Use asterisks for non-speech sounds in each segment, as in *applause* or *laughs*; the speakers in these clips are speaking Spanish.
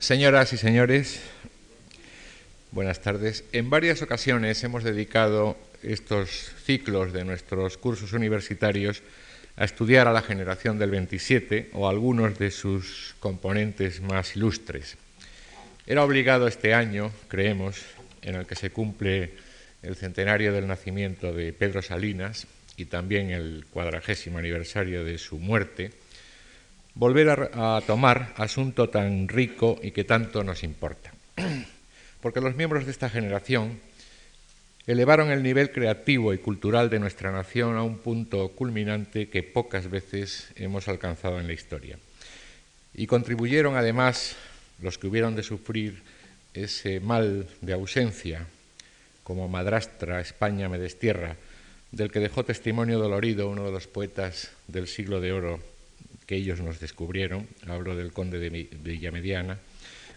Señoras y señores, buenas tardes. En varias ocasiones hemos dedicado estos ciclos de nuestros cursos universitarios a estudiar a la generación del 27 o algunos de sus componentes más ilustres. Era obligado este año, creemos, en el que se cumple el centenario del nacimiento de Pedro Salinas y también el cuadragésimo aniversario de su muerte, volver a, tomar asunto tan rico y que tanto nos importa. *clears throat* Porque los miembros de esta generación elevaron el nivel creativo y cultural de nuestra nación a un punto culminante que pocas veces hemos alcanzado en la historia. Y contribuyeron además los que hubieron de sufrir ese mal de ausencia, como madrastra España me destierra, del que dejó testimonio dolorido uno de los poetas del siglo de oro que ellos nos descubrieron, hablo del conde de Villamediana,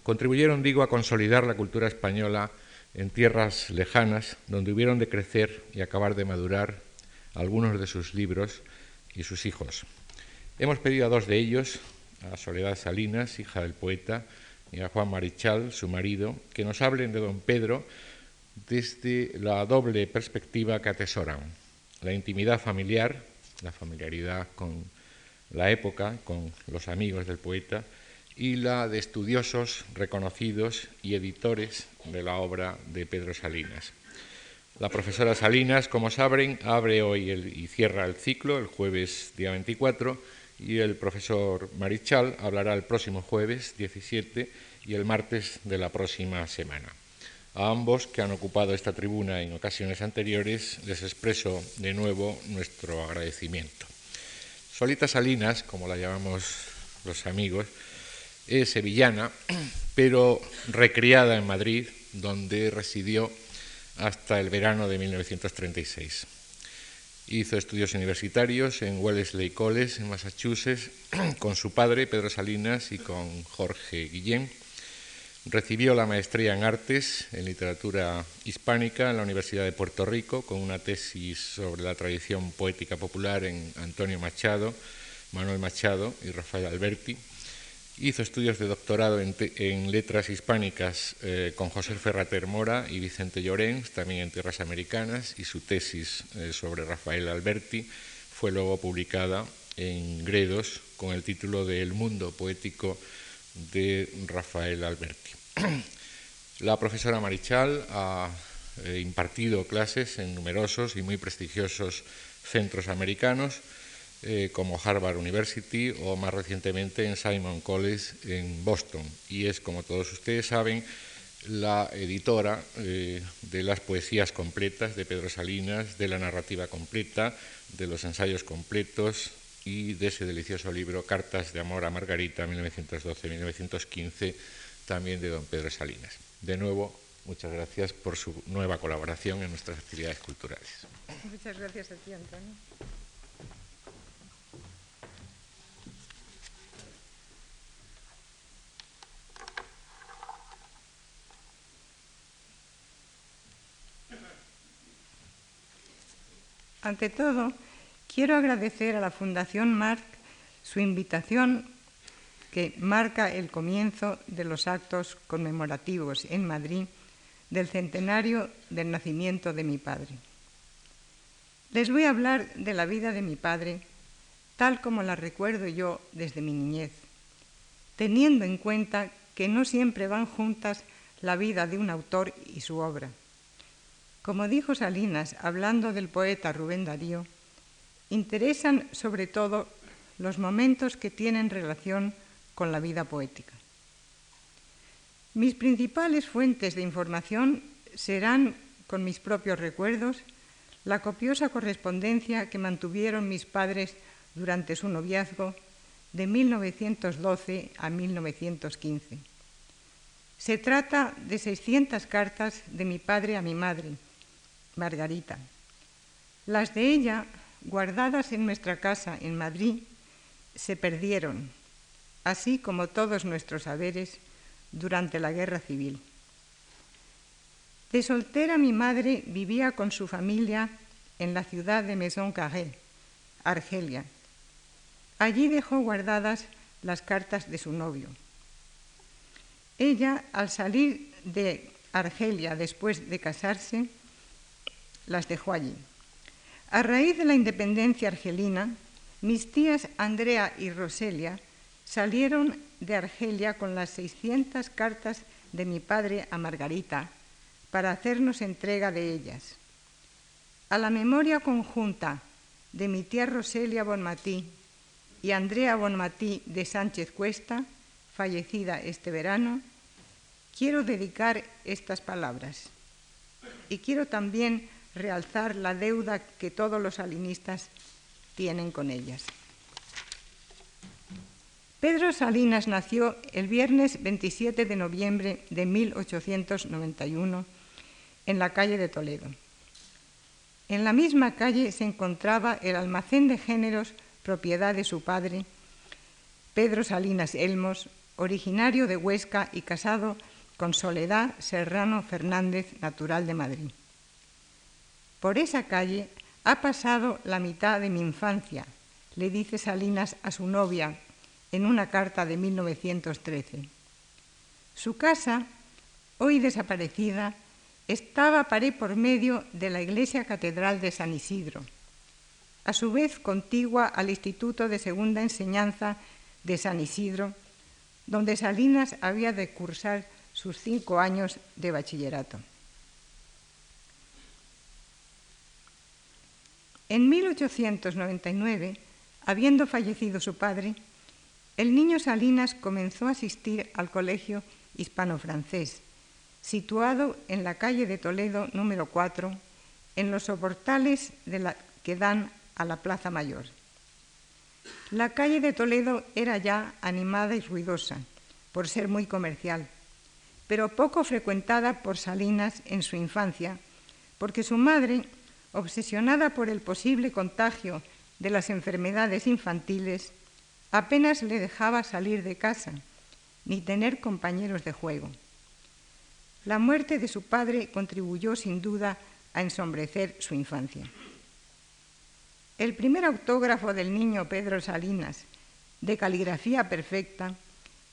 contribuyeron, digo, a consolidar la cultura española en tierras lejanas, donde hubieron de crecer y acabar de madurar algunos de sus libros y sus hijos. Hemos pedido a dos de ellos, a Soledad Salinas, hija del poeta, y a Juan Marichal, su marido, que nos hablen de don Pedro desde la doble perspectiva que atesoran, la intimidad familiar, la familiaridad con la época con los amigos del poeta y la de estudiosos reconocidos y editores de la obra de Pedro Salinas. La profesora Salinas, como saben, abre hoy y cierra el ciclo el jueves día 24 y el profesor Marichal hablará el próximo jueves 17 y el martes de la próxima semana. A ambos que han ocupado esta tribuna en ocasiones anteriores les expreso de nuevo nuestro agradecimiento. Solita Salinas, como la llamamos los amigos, es sevillana, pero recriada en Madrid, donde residió hasta el verano de 1936. Hizo estudios universitarios en Wellesley College, en Massachusetts, con su padre, Pedro Salinas, y con Jorge Guillén Recibió la maestría en artes, en literatura hispánica, en la Universidad de Puerto Rico, con una tesis sobre la tradición poética popular en Antonio Machado, Manuel Machado y Rafael Alberti. Hizo estudios de doctorado en, letras hispánicas eh, con José Ferrater Mora y Vicente Llorens, también en tierras americanas, y su tesis eh, sobre Rafael Alberti fue luego publicada en Gredos con el título de El mundo poético de Rafael Alberti. La profesora Marichal ha eh, impartido clases en numerosos y muy prestigiosos centros americanos, eh, como Harvard University o más recientemente en Simon College en Boston. Y es, como todos ustedes saben, la editora eh, de las poesías completas de Pedro Salinas, de la narrativa completa, de los ensayos completos, y de ese delicioso libro Cartas de Amor a Margarita 1912-1915, también de don Pedro Salinas. De nuevo, muchas gracias por su nueva colaboración en nuestras actividades culturales. Muchas gracias a ti, Antonio. Ante todo, Quiero agradecer a la Fundación Marc su invitación que marca el comienzo de los actos conmemorativos en Madrid del centenario del nacimiento de mi padre. Les voy a hablar de la vida de mi padre tal como la recuerdo yo desde mi niñez, teniendo en cuenta que no siempre van juntas la vida de un autor y su obra. Como dijo Salinas hablando del poeta Rubén Darío, interesan sobre todo los momentos que tienen relación con la vida poética. Mis principales fuentes de información serán, con mis propios recuerdos, la copiosa correspondencia que mantuvieron mis padres durante su noviazgo de 1912 a 1915. Se trata de 600 cartas de mi padre a mi madre, Margarita. Las de ella guardadas en nuestra casa en Madrid, se perdieron, así como todos nuestros saberes, durante la guerra civil. De soltera mi madre vivía con su familia en la ciudad de Maison Carré, Argelia. Allí dejó guardadas las cartas de su novio. Ella, al salir de Argelia después de casarse, las dejó allí. A raíz de la independencia argelina, mis tías Andrea y Roselia salieron de Argelia con las 600 cartas de mi padre a Margarita para hacernos entrega de ellas. A la memoria conjunta de mi tía Roselia Bonmatí y Andrea Bonmatí de Sánchez Cuesta, fallecida este verano, quiero dedicar estas palabras. Y quiero también realzar la deuda que todos los salinistas tienen con ellas. Pedro Salinas nació el viernes 27 de noviembre de 1891 en la calle de Toledo. En la misma calle se encontraba el almacén de géneros propiedad de su padre, Pedro Salinas Elmos, originario de Huesca y casado con Soledad Serrano Fernández, natural de Madrid. Por esa calle ha pasado la mitad de mi infancia, le dice Salinas a su novia en una carta de 1913. Su casa, hoy desaparecida, estaba pared por medio de la iglesia catedral de San Isidro a su vez contigua al Instituto de Segunda Enseñanza de San Isidro, donde Salinas había de cursar sus cinco años de bachillerato. En 1899, habiendo fallecido su padre, el niño Salinas comenzó a asistir al colegio hispano-francés, situado en la calle de Toledo número 4, en los soportales que dan a la Plaza Mayor. La calle de Toledo era ya animada y ruidosa, por ser muy comercial, pero poco frecuentada por Salinas en su infancia, porque su madre, obsesionada por el posible contagio de las enfermedades infantiles, apenas le dejaba salir de casa ni tener compañeros de juego. La muerte de su padre contribuyó sin duda a ensombrecer su infancia. El primer autógrafo del niño Pedro Salinas, de caligrafía perfecta,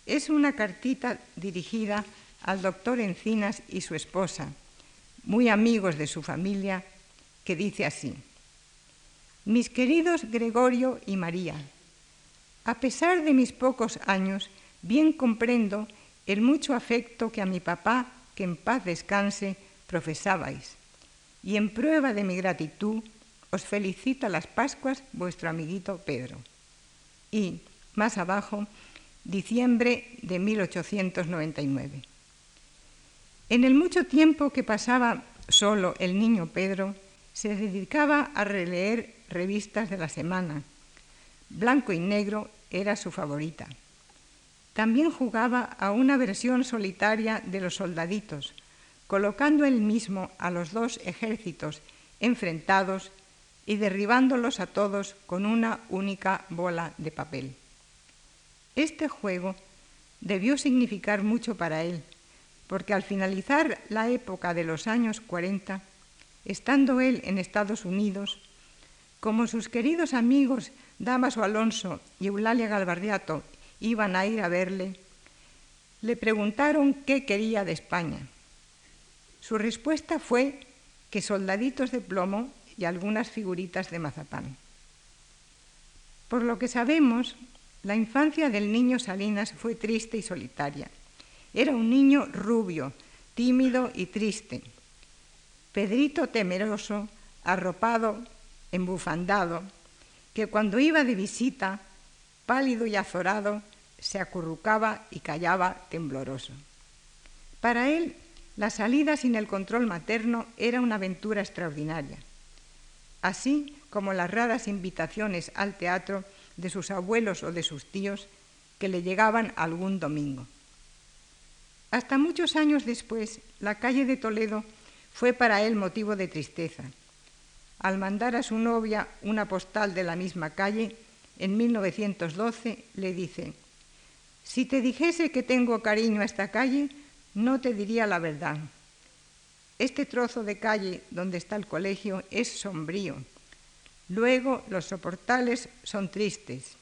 es una cartita dirigida al doctor Encinas y su esposa, muy amigos de su familia, que dice así, Mis queridos Gregorio y María, a pesar de mis pocos años, bien comprendo el mucho afecto que a mi papá, que en paz descanse, profesabais, y en prueba de mi gratitud, os felicita las Pascuas vuestro amiguito Pedro. Y más abajo, diciembre de 1899. En el mucho tiempo que pasaba solo el niño Pedro, se dedicaba a releer revistas de la semana. Blanco y negro era su favorita. También jugaba a una versión solitaria de los soldaditos, colocando él mismo a los dos ejércitos enfrentados y derribándolos a todos con una única bola de papel. Este juego debió significar mucho para él, porque al finalizar la época de los años 40, estando él en Estados Unidos, como sus queridos amigos Damaso Alonso y Eulalia Galbardiato iban a ir a verle, le preguntaron qué quería de España. Su respuesta fue que soldaditos de plomo y algunas figuritas de mazapán. Por lo que sabemos, la infancia del niño Salinas fue triste y solitaria. Era un niño rubio, tímido y triste. Pedrito temeroso, arropado, embufandado, que cuando iba de visita, pálido y azorado, se acurrucaba y callaba tembloroso. Para él, la salida sin el control materno era una aventura extraordinaria así como las raras invitaciones al teatro de sus abuelos o de sus tíos que le llegaban algún domingo. Hasta muchos años después, la calle de Toledo fue para él motivo de tristeza. Al mandar a su novia una postal de la misma calle, en 1912 le dice, si te dijese que tengo cariño a esta calle, no te diría la verdad. Este trozo de calle donde está el colegio es sombrío. Luego los soportales son tristes.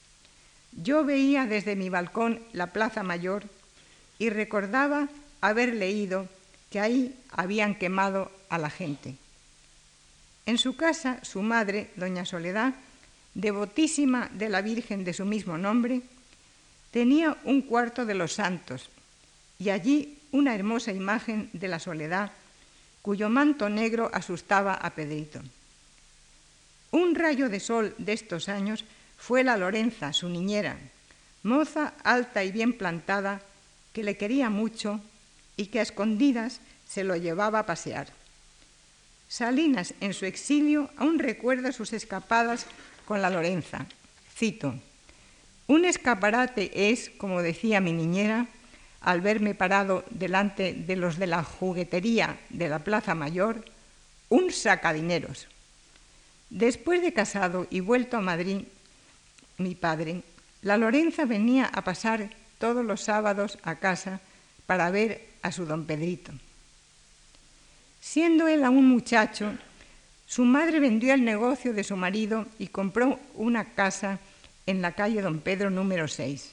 Yo veía desde mi balcón la Plaza Mayor y recordaba haber leído que ahí habían quemado a la gente. En su casa, su madre, doña Soledad, devotísima de la Virgen de su mismo nombre, tenía un cuarto de los santos y allí una hermosa imagen de la soledad cuyo manto negro asustaba a Pedrito. Un rayo de sol de estos años fue la Lorenza, su niñera, moza alta y bien plantada, que le quería mucho y que a escondidas se lo llevaba a pasear. Salinas, en su exilio, aún recuerda sus escapadas con la Lorenza. Cito, un escaparate es, como decía mi niñera, al verme parado delante de los de la juguetería de la Plaza Mayor, un sacadineros. Después de casado y vuelto a Madrid, mi padre, la Lorenza venía a pasar todos los sábados a casa para ver a su don Pedrito. Siendo él aún muchacho, su madre vendió el negocio de su marido y compró una casa en la calle Don Pedro número 6.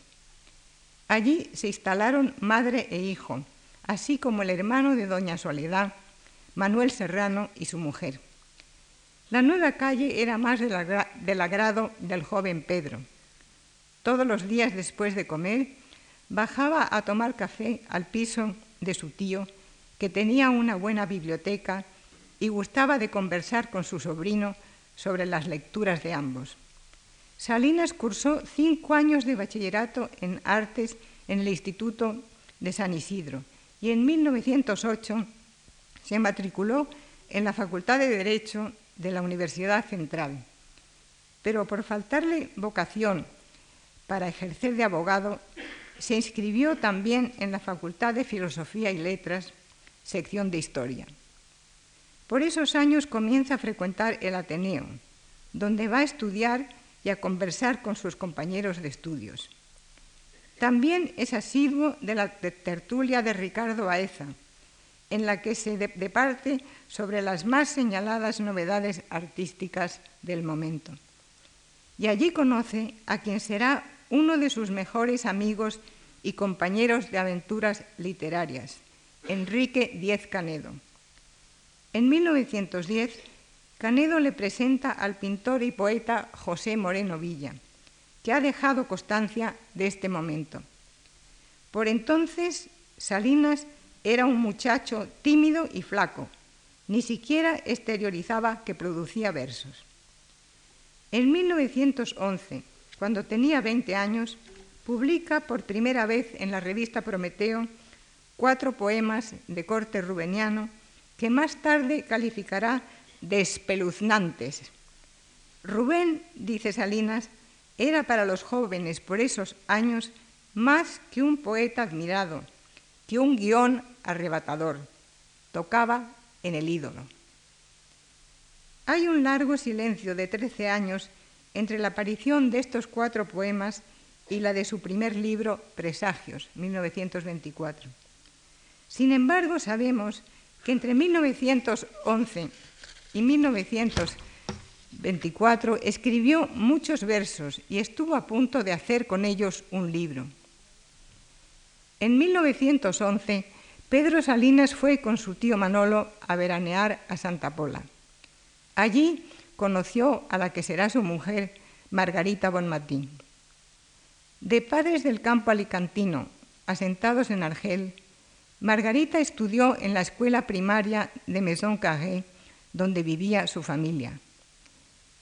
Allí se instalaron madre e hijo, así como el hermano de doña Soledad, Manuel Serrano y su mujer. La nueva calle era más del agrado del joven Pedro. Todos los días después de comer, bajaba a tomar café al piso de su tío, que tenía una buena biblioteca y gustaba de conversar con su sobrino sobre las lecturas de ambos. Salinas cursó cinco años de bachillerato en artes en el Instituto de San Isidro y en 1908 se matriculó en la Facultad de Derecho de la Universidad Central. Pero por faltarle vocación para ejercer de abogado, se inscribió también en la Facultad de Filosofía y Letras, sección de Historia. Por esos años comienza a frecuentar el Ateneo, donde va a estudiar y a conversar con sus compañeros de estudios. También es asiduo de la tertulia de Ricardo Baeza, en la que se departe sobre las más señaladas novedades artísticas del momento. Y allí conoce a quien será uno de sus mejores amigos y compañeros de aventuras literarias, Enrique Diez Canedo. En 1910, Canedo le presenta al pintor y poeta José Moreno Villa, que ha dejado constancia de este momento. Por entonces, Salinas era un muchacho tímido y flaco, ni siquiera exteriorizaba que producía versos. En 1911, cuando tenía 20 años, publica por primera vez en la revista Prometeo cuatro poemas de corte rubeniano que más tarde calificará de espeluznantes. Rubén, dice Salinas, era para los jóvenes por esos años más que un poeta admirado, que un guion arrebatador. Tocaba en el ídolo. Hay un largo silencio de trece años entre la aparición de estos cuatro poemas y la de su primer libro, Presagios, 1924. Sin embargo, sabemos que entre 1911 y 1924 escribió muchos versos y estuvo a punto de hacer con ellos un libro. En 1911, Pedro Salinas fue con su tío Manolo a veranear a Santa Pola. Allí conoció a la que será su mujer, Margarita Bonmatín. De padres del campo alicantino, asentados en Argel, Margarita estudió en la escuela primaria de Maison Carré, donde vivía su familia.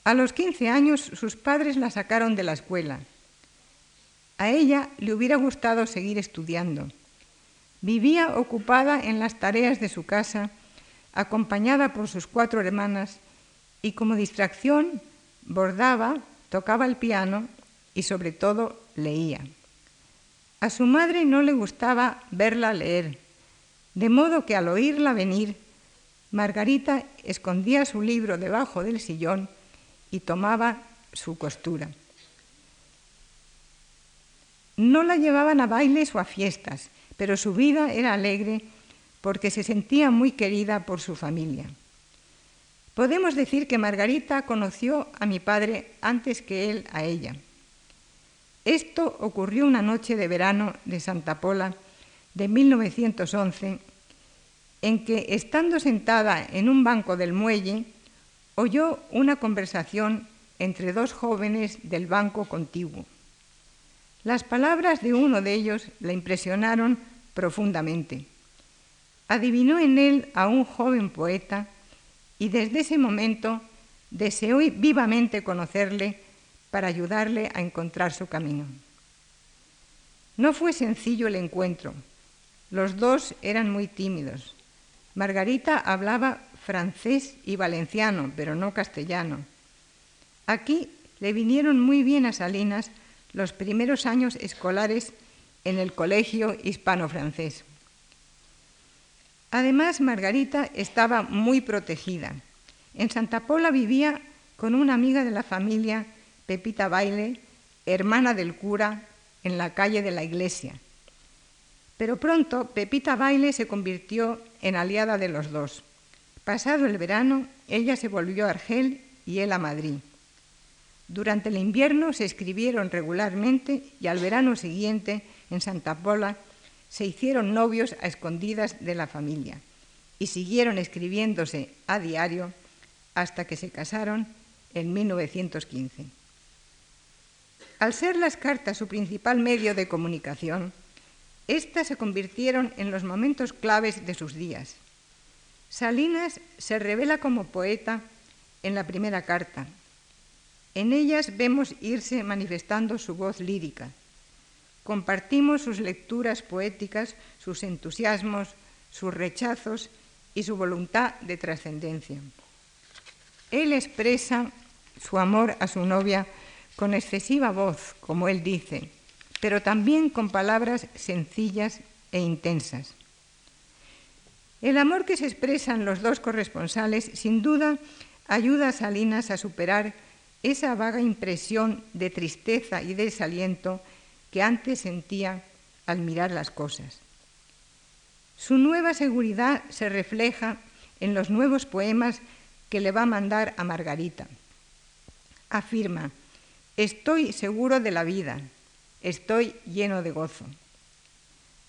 A los 15 años sus padres la sacaron de la escuela. A ella le hubiera gustado seguir estudiando. Vivía ocupada en las tareas de su casa, acompañada por sus cuatro hermanas, y como distracción bordaba, tocaba el piano y sobre todo leía. A su madre no le gustaba verla leer, de modo que al oírla venir Margarita escondía su libro debajo del sillón y tomaba su costura. No la llevaban a bailes o a fiestas, pero su vida era alegre porque se sentía muy querida por su familia. Podemos decir que Margarita conoció a mi padre antes que él a ella. Esto ocurrió una noche de verano de Santa Pola, de 1911, en que, estando sentada en un banco del muelle, oyó una conversación entre dos jóvenes del banco contiguo. Las palabras de uno de ellos la impresionaron profundamente. Adivinó en él a un joven poeta y desde ese momento deseó vivamente conocerle para ayudarle a encontrar su camino. No fue sencillo el encuentro. Los dos eran muy tímidos. Margarita hablaba francés y valenciano, pero no castellano. Aquí le vinieron muy bien a Salinas los primeros años escolares en el colegio hispano-francés. Además, Margarita estaba muy protegida. En Santa Pola vivía con una amiga de la familia, Pepita Baile, hermana del cura, en la calle de la iglesia. Pero pronto Pepita Baile se convirtió en aliada de los dos. Pasado el verano, ella se volvió a Argel y él a Madrid. Durante el invierno se escribieron regularmente y al verano siguiente, en Santa Pola, se hicieron novios a escondidas de la familia y siguieron escribiéndose a diario hasta que se casaron en 1915. Al ser las cartas su principal medio de comunicación, éstas se convirtieron en los momentos claves de sus días. Salinas se revela como poeta en la primera carta, en ellas vemos irse manifestando su voz lírica. Compartimos sus lecturas poéticas, sus entusiasmos, sus rechazos y su voluntad de trascendencia. Él expresa su amor a su novia con excesiva voz, como él dice, pero también con palabras sencillas e intensas. El amor que se expresan los dos corresponsales sin duda ayuda a Salinas a superar esa vaga impresión de tristeza y desaliento que antes sentía al mirar las cosas. Su nueva seguridad se refleja en los nuevos poemas que le va a mandar a Margarita. Afirma, estoy seguro de la vida, estoy lleno de gozo.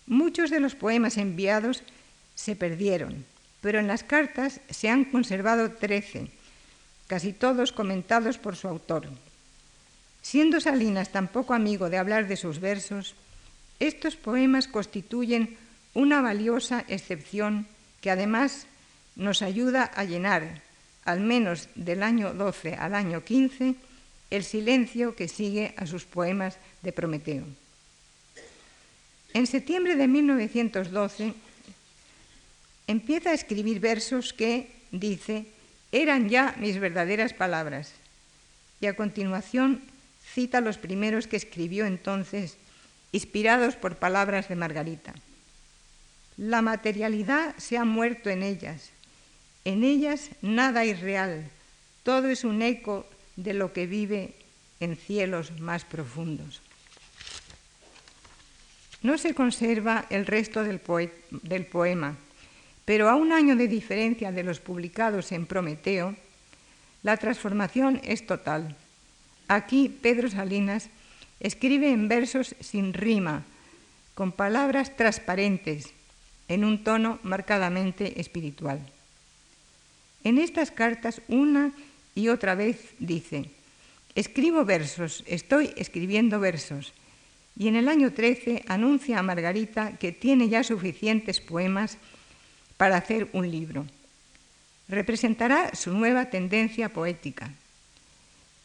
Muchos de los poemas enviados se perdieron, pero en las cartas se han conservado trece casi todos comentados por su autor. Siendo Salinas tan poco amigo de hablar de sus versos, estos poemas constituyen una valiosa excepción que además nos ayuda a llenar, al menos del año 12 al año 15, el silencio que sigue a sus poemas de Prometeo. En septiembre de 1912 empieza a escribir versos que, dice, eran ya mis verdaderas palabras. Y a continuación cita los primeros que escribió entonces, inspirados por palabras de Margarita. La materialidad se ha muerto en ellas. En ellas nada es real, todo es un eco de lo que vive en cielos más profundos. No se conserva el resto del, del poema, pero a un año de diferencia de los publicados en Prometeo, la transformación es total. Aquí Pedro Salinas escribe en versos sin rima, con palabras transparentes, en un tono marcadamente espiritual. En estas cartas una y otra vez dice, escribo versos, estoy escribiendo versos, y en el año 13 anuncia a Margarita que tiene ya suficientes poemas para hacer un libro. Representará su nueva tendencia poética.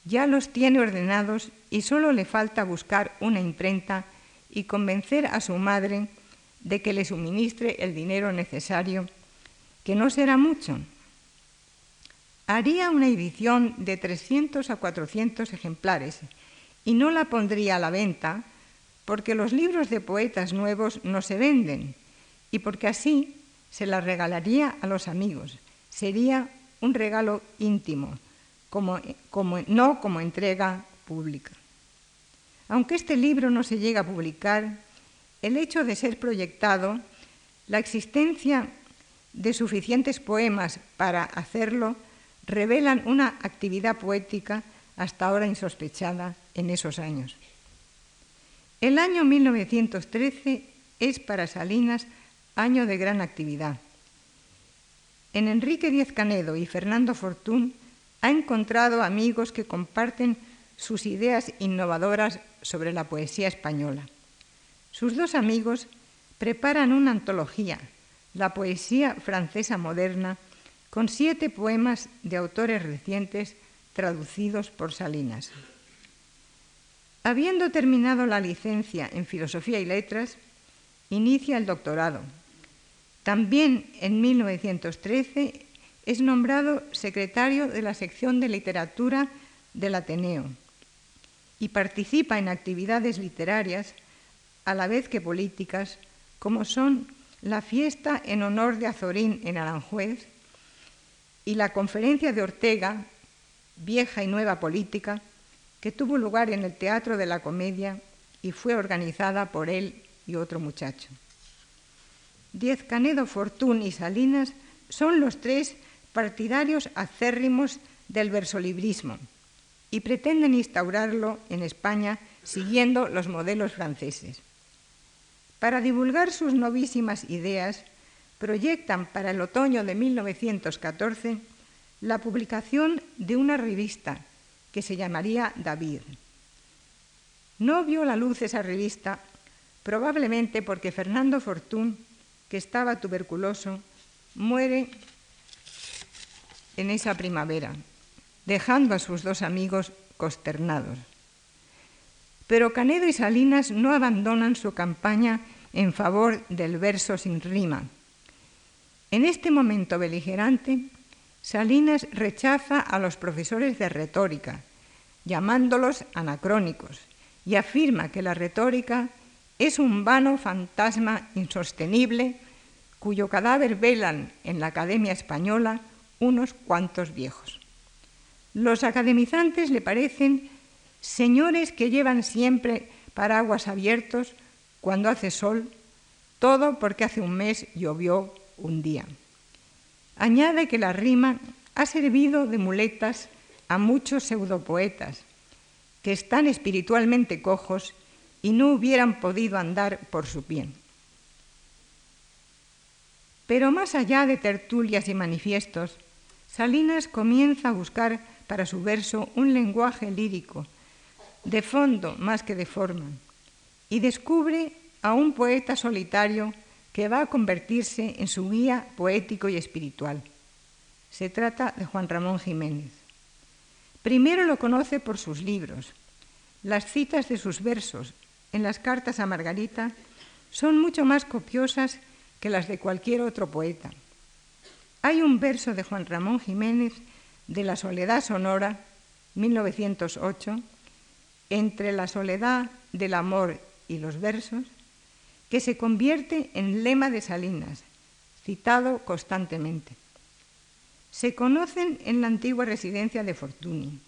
Ya los tiene ordenados y solo le falta buscar una imprenta y convencer a su madre de que le suministre el dinero necesario, que no será mucho. Haría una edición de 300 a 400 ejemplares y no la pondría a la venta porque los libros de poetas nuevos no se venden y porque así se la regalaría a los amigos. Sería un regalo íntimo, como, no como entrega pública. Aunque este libro no se llega a publicar, el hecho de ser proyectado, la existencia de suficientes poemas para hacerlo, revelan una actividad poética hasta ahora insospechada en esos años. El año 1913 es para Salinas año de gran actividad. En Enrique Díez Canedo y Fernando Fortún ha encontrado amigos que comparten sus ideas innovadoras sobre la poesía española. Sus dos amigos preparan una antología, la poesía francesa moderna, con siete poemas de autores recientes traducidos por Salinas. Habiendo terminado la licencia en Filosofía y Letras, inicia el doctorado. También en 1913 es nombrado secretario de la sección de literatura del Ateneo y participa en actividades literarias a la vez que políticas, como son la fiesta en honor de Azorín en Aranjuez y la conferencia de Ortega, Vieja y Nueva Política, que tuvo lugar en el Teatro de la Comedia y fue organizada por él y otro muchacho. Diez Canedo, Fortún y Salinas son los tres partidarios acérrimos del versolibrismo y pretenden instaurarlo en España siguiendo los modelos franceses. Para divulgar sus novísimas ideas, proyectan para el otoño de 1914 la publicación de una revista que se llamaría David. No vio la luz esa revista probablemente porque Fernando Fortún, que estaba tuberculoso, muere en esa primavera, dejando a sus dos amigos consternados. Pero Canedo y Salinas no abandonan su campaña en favor del verso sin rima. En este momento beligerante, Salinas rechaza a los profesores de retórica, llamándolos anacrónicos, y afirma que la retórica es un vano fantasma insostenible cuyo cadáver velan en la Academia Española unos cuantos viejos. Los academizantes le parecen señores que llevan siempre paraguas abiertos cuando hace sol, todo porque hace un mes llovió un día. Añade que la rima ha servido de muletas a muchos pseudopoetas que están espiritualmente cojos y no hubieran podido andar por su bien. Pero más allá de tertulias y manifiestos, Salinas comienza a buscar para su verso un lenguaje lírico, de fondo más que de forma, y descubre a un poeta solitario que va a convertirse en su guía poético y espiritual. Se trata de Juan Ramón Jiménez. Primero lo conoce por sus libros. Las citas de sus versos en las cartas a Margarita son mucho más copiosas que las de cualquier otro poeta. Hay un verso de Juan Ramón Jiménez de La Soledad Sonora, 1908, entre la soledad del amor y los versos, que se convierte en lema de Salinas, citado constantemente. Se conocen en la antigua residencia de Fortuny.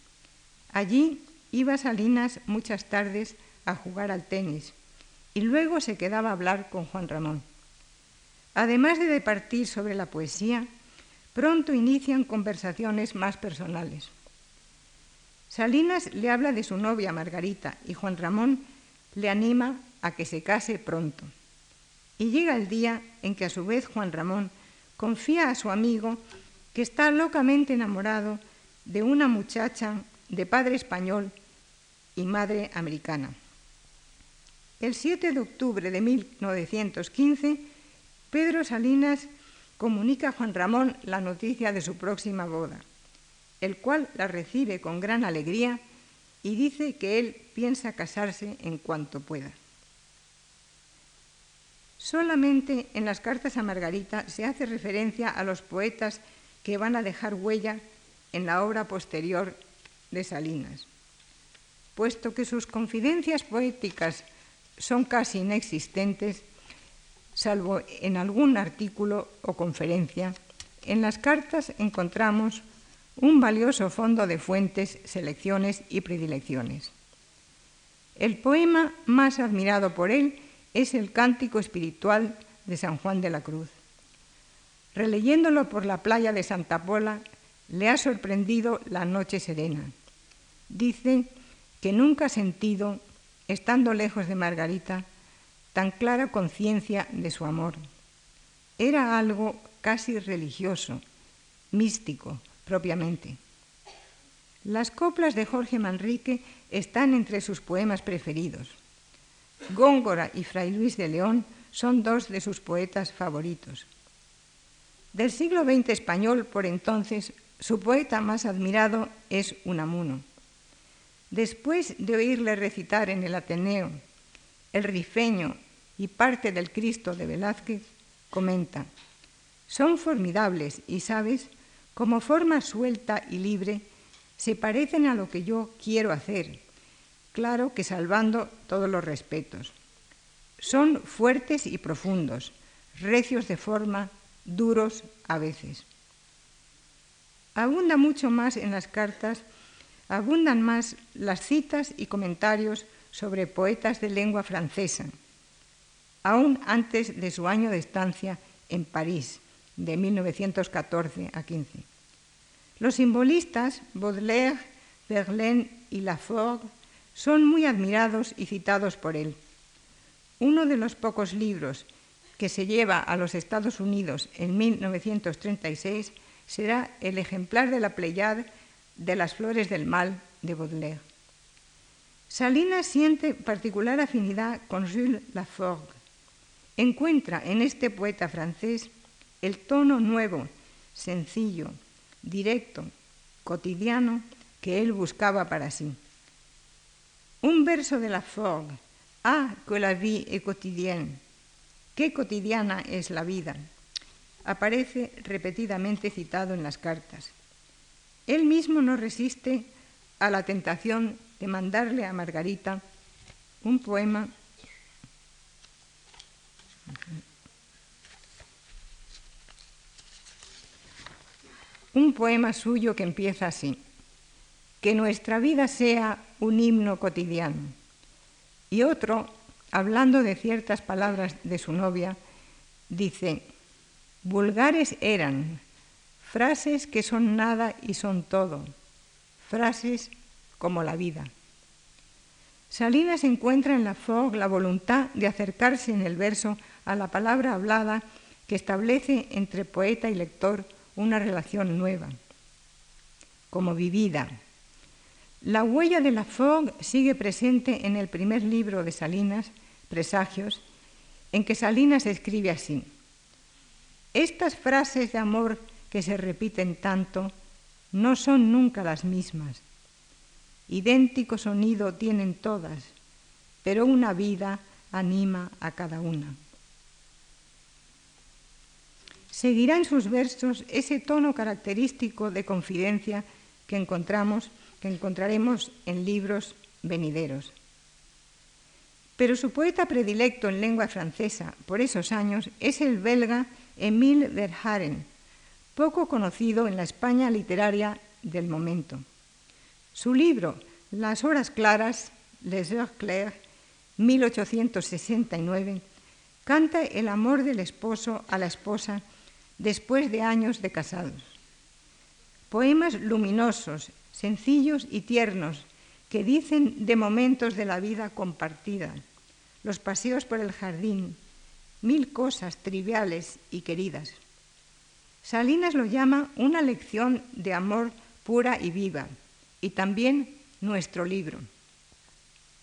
Allí iba Salinas muchas tardes a jugar al tenis y luego se quedaba a hablar con Juan Ramón. Además de departir sobre la poesía, pronto inician conversaciones más personales. Salinas le habla de su novia Margarita y Juan Ramón le anima a que se case pronto. Y llega el día en que a su vez Juan Ramón confía a su amigo que está locamente enamorado de una muchacha de padre español y madre americana. El 7 de octubre de 1915, Pedro Salinas comunica a Juan Ramón la noticia de su próxima boda, el cual la recibe con gran alegría y dice que él piensa casarse en cuanto pueda. Solamente en las cartas a Margarita se hace referencia a los poetas que van a dejar huella en la obra posterior de Salinas. Puesto que sus confidencias poéticas son casi inexistentes, salvo en algún artículo o conferencia, en las cartas encontramos un valioso fondo de fuentes, selecciones y predilecciones. El poema más admirado por él es el cántico espiritual de San Juan de la Cruz. Releyéndolo por la playa de Santa Pola, le ha sorprendido la noche serena. Dice que nunca ha sentido, estando lejos de Margarita, tan clara conciencia de su amor. Era algo casi religioso, místico propiamente. Las coplas de Jorge Manrique están entre sus poemas preferidos. Góngora y Fray Luis de León son dos de sus poetas favoritos. Del siglo XX español, por entonces, su poeta más admirado es Unamuno. Después de oírle recitar en el Ateneo el rifeño y parte del Cristo de Velázquez, comenta, son formidables y, sabes, como forma suelta y libre, se parecen a lo que yo quiero hacer, claro que salvando todos los respetos. Son fuertes y profundos, recios de forma, duros a veces. Abunda mucho más en las cartas, abundan más las citas y comentarios sobre poetas de lengua francesa, aún antes de su año de estancia en París, de 1914 a 15. Los simbolistas Baudelaire, Verlaine y Laforgue son muy admirados y citados por él. Uno de los pocos libros que se lleva a los Estados Unidos en 1936 será el ejemplar de la Pleiad de las Flores del Mal de Baudelaire. Salinas siente particular afinidad con Jules Laforgue. Encuentra en este poeta francés el tono nuevo, sencillo, directo, cotidiano que él buscaba para sí. Un verso de Laforgue, Ah, que la vie est quotidienne, qué cotidiana es la vida, aparece repetidamente citado en las cartas. Él mismo no resiste a la tentación de mandarle a Margarita un poema un poema suyo que empieza así, que nuestra vida sea un himno cotidiano. Y otro, hablando de ciertas palabras de su novia, dice, vulgares eran, frases que son nada y son todo, frases como la vida. Salinas encuentra en la Fog la voluntad de acercarse en el verso a la palabra hablada que establece entre poeta y lector una relación nueva, como vivida. La huella de la Fog sigue presente en el primer libro de Salinas, Presagios, en que Salinas escribe así. Estas frases de amor que se repiten tanto no son nunca las mismas. Idéntico sonido tienen todas, pero una vida anima a cada una seguirá en sus versos ese tono característico de confidencia que encontramos, que encontraremos en libros venideros. Pero su poeta predilecto en lengua francesa por esos años es el belga Émile Verhaeren, poco conocido en la España literaria del momento. Su libro Las horas claras, Les heures claires, 1869, canta el amor del esposo a la esposa después de años de casados. Poemas luminosos, sencillos y tiernos que dicen de momentos de la vida compartida, los paseos por el jardín, mil cosas triviales y queridas. Salinas lo llama una lección de amor pura y viva, y también nuestro libro.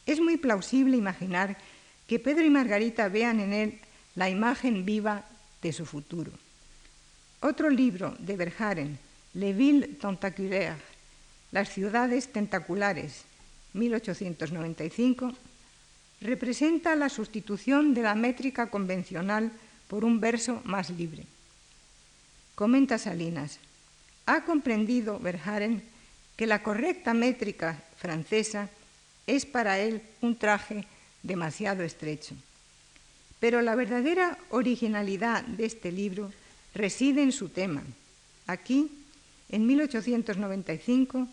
Es muy plausible imaginar que Pedro y Margarita vean en él la imagen viva de su futuro. Otro libro de Verhaeren, Le Ville Tentaculaire, Las ciudades tentaculares, 1895, representa la sustitución de la métrica convencional por un verso más libre. Comenta Salinas, ha comprendido Verhaeren que la correcta métrica francesa es para él un traje demasiado estrecho. Pero la verdadera originalidad de este libro reside en su tema. Aquí, en 1895,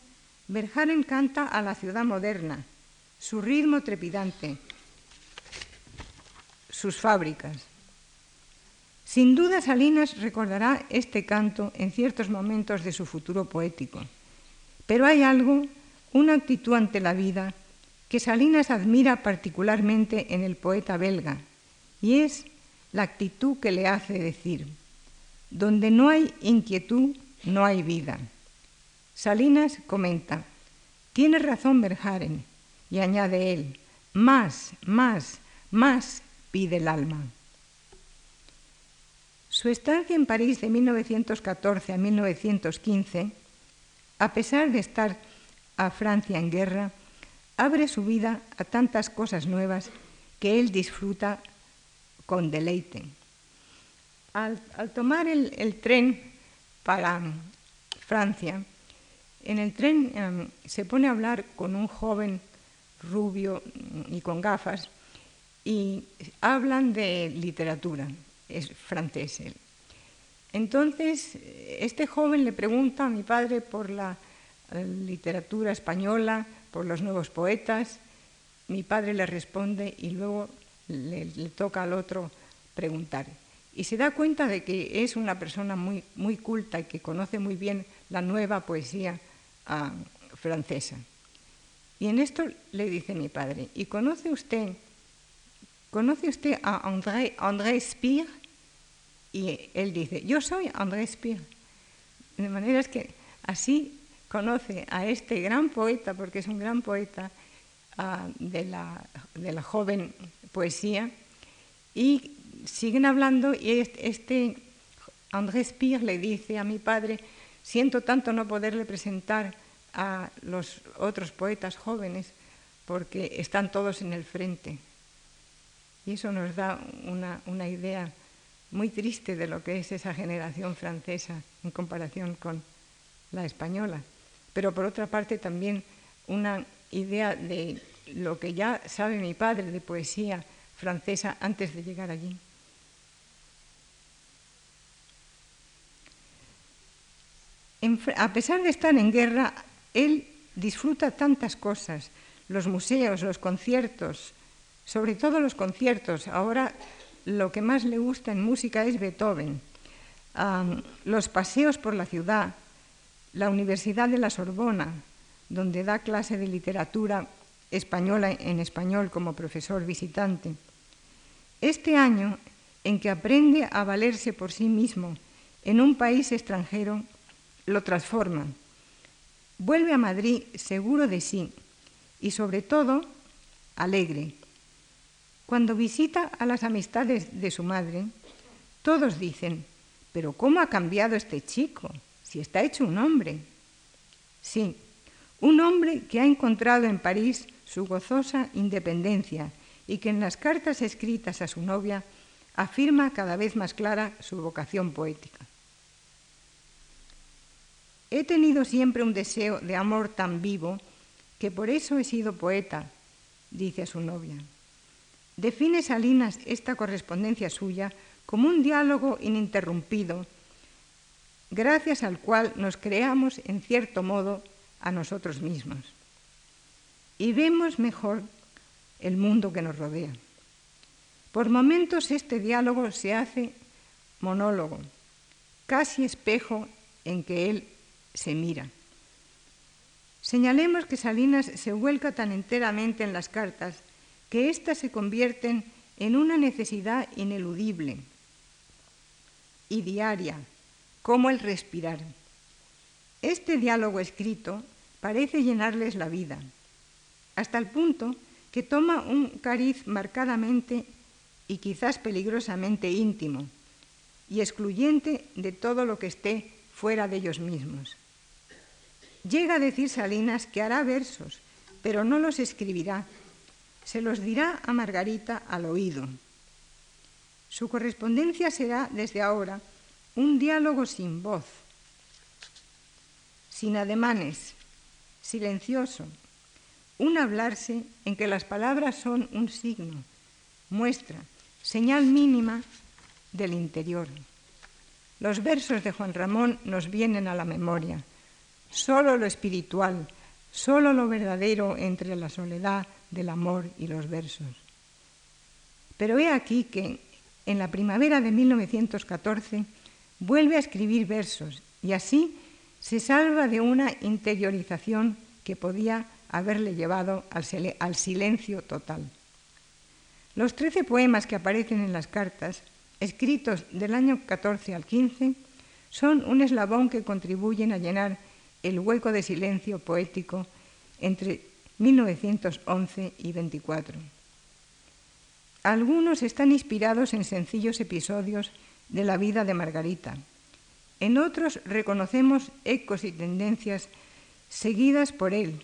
Verhaeren canta a la ciudad moderna, su ritmo trepidante, sus fábricas. Sin duda Salinas recordará este canto en ciertos momentos de su futuro poético, pero hay algo, una actitud ante la vida, que Salinas admira particularmente en el poeta belga, y es la actitud que le hace decir, donde no hay inquietud, no hay vida. Salinas comenta, tiene razón Berjaren, y añade él, más, más, más pide el alma. Su estancia en París de 1914 a 1915, a pesar de estar a Francia en guerra, abre su vida a tantas cosas nuevas que él disfruta con deleite. Al, tomar el, tren para Francia, en el tren em, se pone a hablar con un joven rubio y con gafas y hablan de literatura, es francés él. Entonces, este joven le pregunta a mi padre por la eh, literatura española, por los nuevos poetas, mi padre le responde y luego le, toca al otro preguntar. Y se da cuenta de que es una persona muy, muy culta y que conoce muy bien la nueva poesía ah, francesa. Y en esto le dice mi padre, ¿y conoce usted, conoce usted a André, André Spire? Y él dice, yo soy André Spire. De manera que así conoce a este gran poeta, porque es un gran poeta ah, de, la, de, la, joven poesía, y siguen hablando y este, André Spire le dice a mi padre, siento tanto no poderle presentar a los otros poetas jóvenes porque están todos en el frente. Y eso nos da una, una idea muy triste de lo que es esa generación francesa en comparación con la española pero por otra parte también una idea de lo que ya sabe mi padre de poesía francesa antes de llegar allí. a pesar de estar en guerra, él disfruta tantas cosas, los museos, los conciertos, sobre todo los conciertos. Ahora lo que más le gusta en música es Beethoven, los paseos por la ciudad, la Universidad de la Sorbona, donde da clase de literatura española en español como profesor visitante. Este año, en que aprende a valerse por sí mismo en un país extranjero, lo transforma. Vuelve a Madrid seguro de sí y sobre todo alegre. Cuando visita a las amistades de su madre, todos dicen, pero ¿cómo ha cambiado este chico? si está hecho un hombre. Sí, un hombre que ha encontrado en París su gozosa independencia y que en las cartas escritas a su novia afirma cada vez más clara su vocación poética. He tenido siempre un deseo de amor tan vivo que por eso he sido poeta, dice a su novia. Define Salinas esta correspondencia suya como un diálogo ininterrumpido gracias al cual nos creamos en cierto modo a nosotros mismos y vemos mejor el mundo que nos rodea. Por momentos este diálogo se hace monólogo, casi espejo en que él se mira. Señalemos que Salinas se vuelca tan enteramente en las cartas que éstas se convierten en una necesidad ineludible y diaria como el respirar. Este diálogo escrito parece llenarles la vida, hasta el punto que toma un cariz marcadamente y quizás peligrosamente íntimo y excluyente de todo lo que esté fuera de ellos mismos. Llega a decir Salinas que hará versos, pero no los escribirá, se los dirá a Margarita al oído. Su correspondencia será desde ahora un diálogo sin voz, sin ademanes, silencioso, un hablarse en que las palabras son un signo, muestra, señal mínima del interior. Los versos de Juan Ramón nos vienen a la memoria. Solo lo espiritual, solo lo verdadero entre la soledad del amor y los versos. Pero he aquí que en la primavera de 1914 vuelve a escribir versos y así se salva de una interiorización que podía haberle llevado al, silencio total. Los trece poemas que aparecen en las cartas, escritos del año 14 al 15, son un eslabón que contribuyen a llenar el hueco de silencio poético entre 1911 y 24. Algunos están inspirados en sencillos episodios de la vida de Margarita. En otros reconocemos ecos y tendencias seguidas por él.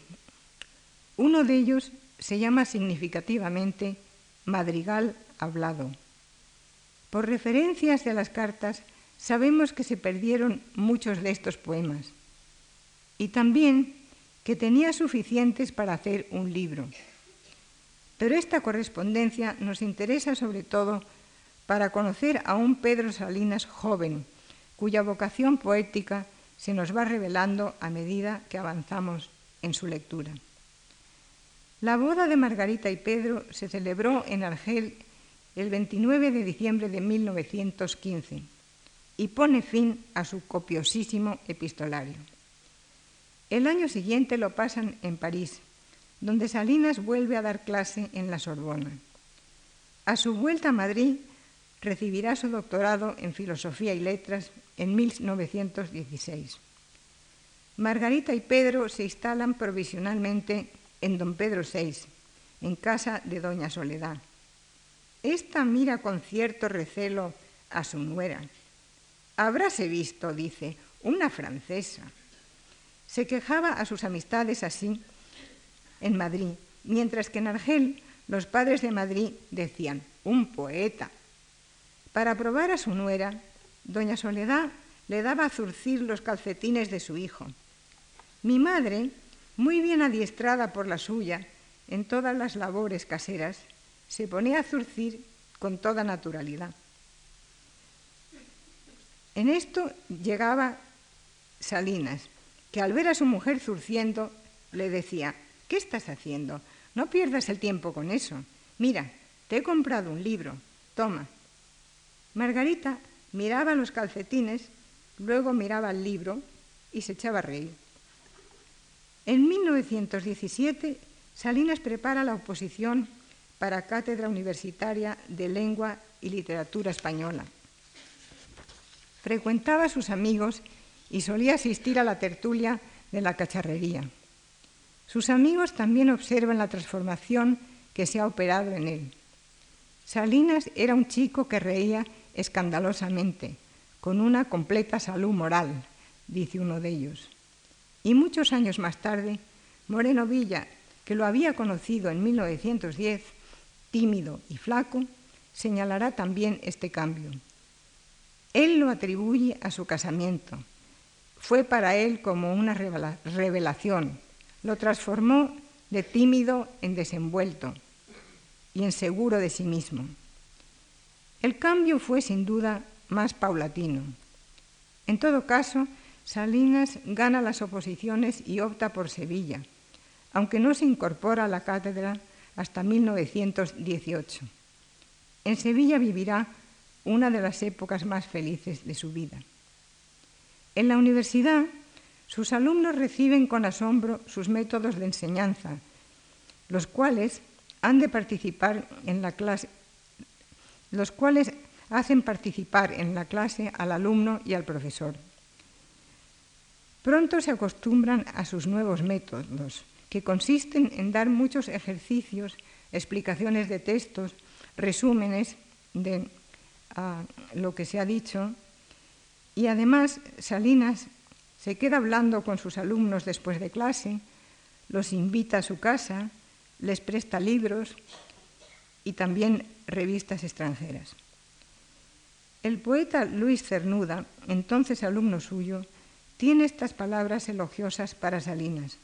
Uno de ellos se llama significativamente Madrigal hablado. Por referencias de las cartas, sabemos que se perdieron muchos de estos poemas y también que tenía suficientes para hacer un libro. Pero esta correspondencia nos interesa sobre todo para conocer a un Pedro Salinas joven, cuya vocación poética se nos va revelando a medida que avanzamos en su lectura. La boda de Margarita y Pedro se celebró en Argel el 29 de diciembre de 1915 y pone fin a su copiosísimo epistolario. El año siguiente lo pasan en París, donde Salinas vuelve a dar clase en la Sorbona. A su vuelta a Madrid recibirá su doctorado en Filosofía y Letras en 1916. Margarita y Pedro se instalan provisionalmente en Don Pedro VI, en casa de Doña Soledad. Esta mira con cierto recelo a su nuera. Habráse visto, dice, una francesa. Se quejaba a sus amistades así en Madrid, mientras que en Argel los padres de Madrid decían, un poeta. Para probar a su nuera, doña Soledad le daba a zurcir los calcetines de su hijo. Mi madre muy bien adiestrada por la suya en todas las labores caseras, se ponía a zurcir con toda naturalidad. En esto llegaba Salinas, que al ver a su mujer zurciendo le decía, ¿qué estás haciendo? No pierdas el tiempo con eso. Mira, te he comprado un libro, toma. Margarita miraba los calcetines, luego miraba el libro y se echaba a reír. En 1917, Salinas prepara la oposición para Cátedra Universitaria de Lengua y Literatura Española. Frecuentaba a sus amigos y solía asistir a la tertulia de la cacharrería. Sus amigos también observan la transformación que se ha operado en él. Salinas era un chico que reía escandalosamente, con una completa salud moral, dice uno de ellos. Y muchos años más tarde, Moreno Villa, que lo había conocido en 1910, tímido y flaco, señalará también este cambio. Él lo atribuye a su casamiento. Fue para él como una revelación. Lo transformó de tímido en desenvuelto y en seguro de sí mismo. El cambio fue sin duda más paulatino. En todo caso, Salinas gana las oposiciones y opta por Sevilla, aunque no se incorpora a la cátedra hasta 1918. En Sevilla vivirá una de las épocas más felices de su vida. En la universidad, sus alumnos reciben con asombro sus métodos de enseñanza, los cuales han de participar en la clase, los cuales hacen participar en la clase al alumno y al profesor. Pronto se acostumbran a sus nuevos métodos, que consisten en dar muchos ejercicios, explicaciones de textos, resúmenes de ah, lo que se ha dicho, y además Salinas se queda hablando con sus alumnos después de clase, los invita a su casa, les presta libros y también revistas extranjeras. El poeta Luis Cernuda, entonces alumno suyo, tiene estas palabras elogiosas para Salinas.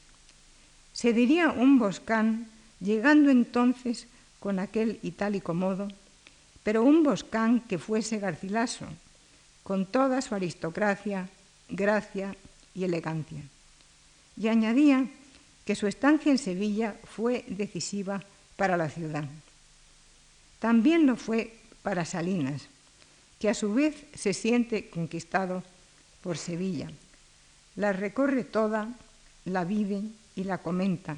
Se diría un boscán, llegando entonces con aquel itálico modo, pero un boscán que fuese Garcilaso, con toda su aristocracia, gracia y elegancia. Y añadía que su estancia en Sevilla fue decisiva para la ciudad. También lo fue para Salinas, que a su vez se siente conquistado por Sevilla la recorre toda, la vive y la comenta.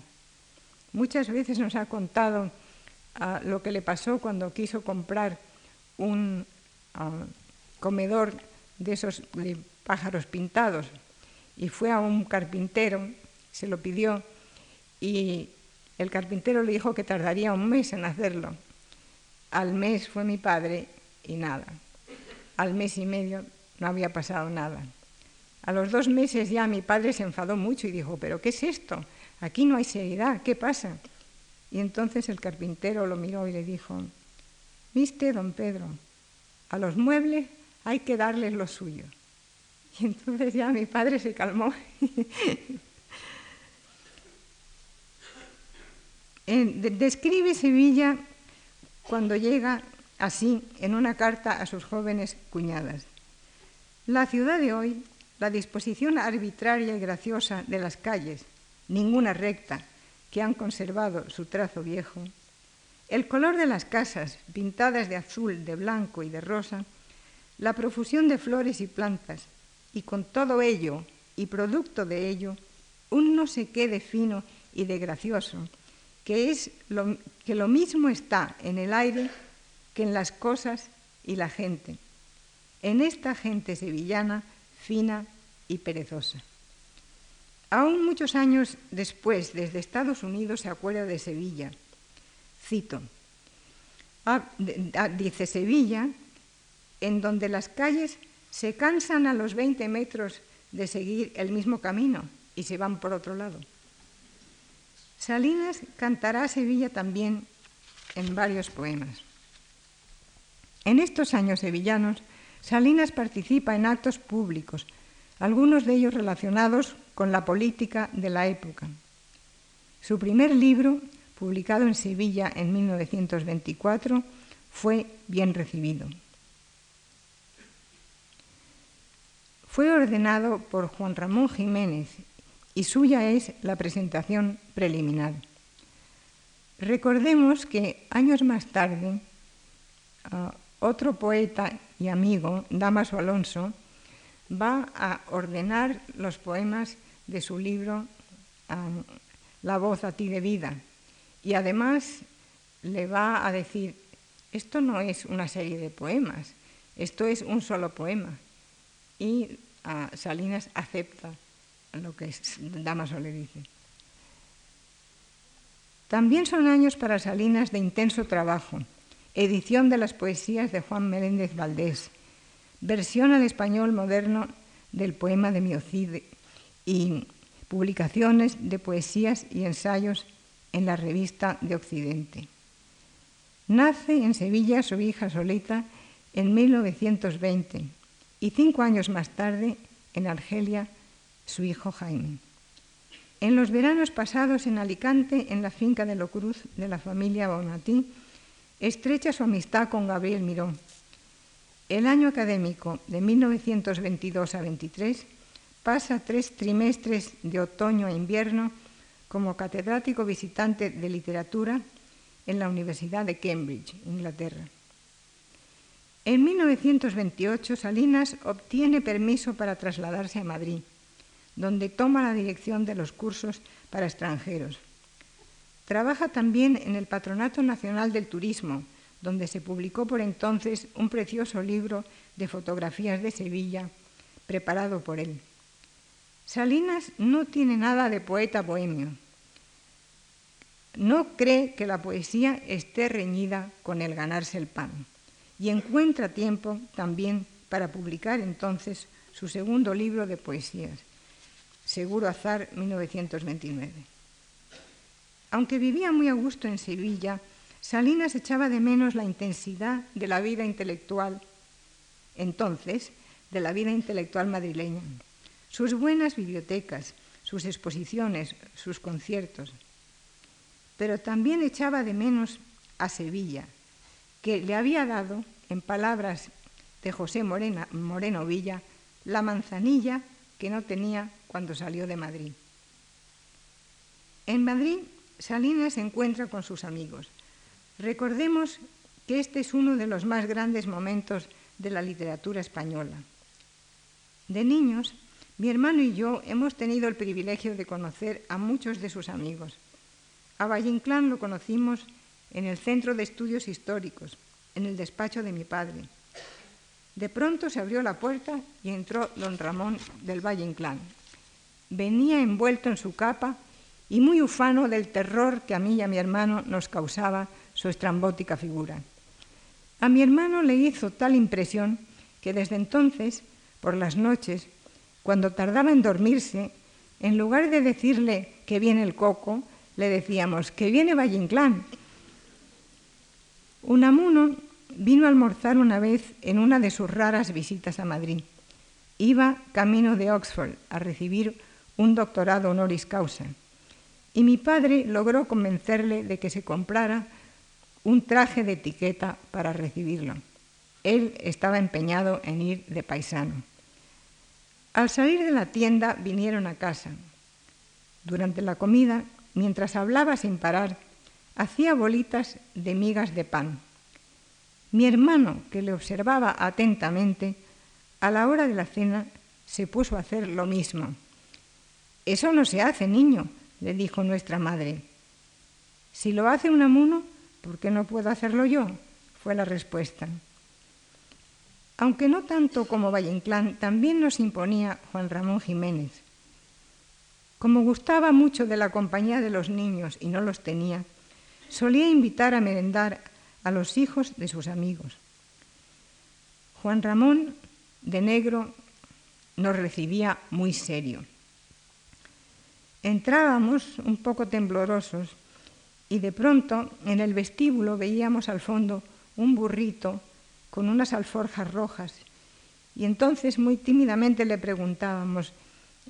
Muchas veces nos ha contado a lo que le pasó cuando quiso comprar un ah, comedor de esos pájaros pintados y fue a un carpintero, se lo pidió y el carpintero le dijo que tardaría un mes en hacerlo. Al mes fue mi padre y nada. Al mes y medio no había pasado nada. A los dos meses ya mi padre se enfadó mucho y dijo, pero ¿qué es esto? Aquí no hay seriedad, ¿qué pasa? Y entonces el carpintero lo miró y le dijo, viste, don Pedro, a los muebles hay que darles lo suyo. Y entonces ya mi padre se calmó. *laughs* Describe Sevilla cuando llega así en una carta a sus jóvenes cuñadas. La ciudad de hoy, la disposición arbitraria y graciosa de las calles, ninguna recta, que han conservado su trazo viejo, el color de las casas pintadas de azul, de blanco y de rosa, la profusión de flores y plantas, y con todo ello y producto de ello, un no sé qué de fino y de gracioso, que es lo, que lo mismo está en el aire que en las cosas y la gente, en esta gente sevillana fina y perezosa. Aún muchos años después, desde Estados Unidos se acuerda de Sevilla. Cito, ah, ah, dice Sevilla, en donde las calles se cansan a los 20 metros de seguir el mismo camino y se van por otro lado. Salinas cantará a Sevilla también en varios poemas. En estos años sevillanos, Salinas participa en actos públicos, algunos de ellos relacionados con la política de la época. Su primer libro, publicado en Sevilla en 1924, fue bien recibido. Fue ordenado por Juan Ramón Jiménez y suya es la presentación preliminar. Recordemos que años más tarde, ah, otro poeta y amigo, Damaso Alonso, va a ordenar los poemas de su libro ah, La voz a ti de vida y además le va a decir, esto no es una serie de poemas, esto es un solo poema. Y ah, Salinas acepta lo que Damaso le dice. También son años para Salinas de intenso trabajo. Edición de las poesías de Juan Meléndez Valdés, versión al español moderno del poema de Miocide y publicaciones de poesías y ensayos en la revista de Occidente. Nace en Sevilla su hija Solita en 1920 y cinco años más tarde en Argelia su hijo Jaime. En los veranos pasados en Alicante, en la finca de Locruz de la familia Bonatí, estrecha su amistad con Gabriel Miró, el año académico de 1922 a 23 pasa tres trimestres de otoño a invierno como catedrático visitante de literatura en la Universidad de Cambridge, Inglaterra. En 1928 Salinas obtiene permiso para trasladarse a Madrid, donde toma la dirección de los cursos para extranjeros. Trabaja también en el Patronato Nacional del Turismo, donde se publicó por entonces un precioso libro de fotografías de Sevilla, preparado por él. Salinas no tiene nada de poeta bohemio. No cree que la poesía esté reñida con el ganarse el pan y encuentra tiempo también para publicar entonces su segundo libro de poesías, Seguro Azar 1929. Aunque vivía muy a gusto en Sevilla, Salinas echaba de menos la intensidad de la vida intelectual, entonces, de la vida intelectual madrileña, sus buenas bibliotecas, sus exposiciones, sus conciertos. Pero también echaba de menos a Sevilla, que le había dado, en palabras de José Moreno Villa, la manzanilla que no tenía cuando salió de Madrid. En Madrid, Salinas se encuentra con sus amigos, Recordemos que este es uno de los más grandes momentos de la literatura española. De niños, mi hermano y yo hemos tenido el privilegio de conocer a muchos de sus amigos. A Valle Inclán lo conocimos en el Centro de Estudios Históricos, en el despacho de mi padre. De pronto se abrió la puerta y entró don Ramón del Valle Inclán. Venía envuelto en su capa y muy ufano del terror que a mí y a mi hermano nos causaba su estrambótica figura. A mi hermano le hizo tal impresión que desde entonces, por las noches, cuando tardaba en dormirse, en lugar de decirle que viene el coco, le decíamos que viene Valle Inclán. Unamuno vino a almorzar una vez en una de sus raras visitas a Madrid. Iba camino de Oxford a recibir un doctorado honoris causa y mi padre logró convencerle de que se comprara un traje de etiqueta para recibirlo. Él estaba empeñado en ir de paisano. Al salir de la tienda vinieron a casa. Durante la comida, mientras hablaba sin parar, hacía bolitas de migas de pan. Mi hermano, que le observaba atentamente, a la hora de la cena se puso a hacer lo mismo. Eso no se hace, niño, le dijo nuestra madre. Si lo hace un amuno, ¿por qué no puedo hacerlo yo? fue la respuesta. Aunque no tanto como Valle Inclán, también nos imponía Juan Ramón Jiménez. Como gustaba mucho de la compañía de los niños y no los tenía, solía invitar a merendar a los hijos de sus amigos. Juan Ramón, de negro, nos recibía muy serio. Entrábamos un poco temblorosos y de pronto en el vestíbulo veíamos al fondo un burrito con unas alforjas rojas y entonces muy tímidamente le preguntábamos,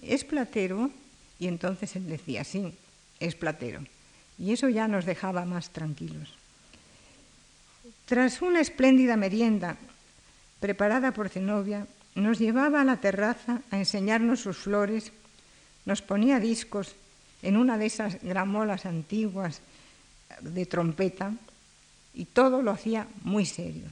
¿es platero? Y entonces él decía, sí, es platero. Y eso ya nos dejaba más tranquilos. Tras una espléndida merienda preparada por Zenobia, nos llevaba a la terraza a enseñarnos sus flores nos ponía discos en una de esas gramolas antiguas de trompeta y todo lo hacía muy serio.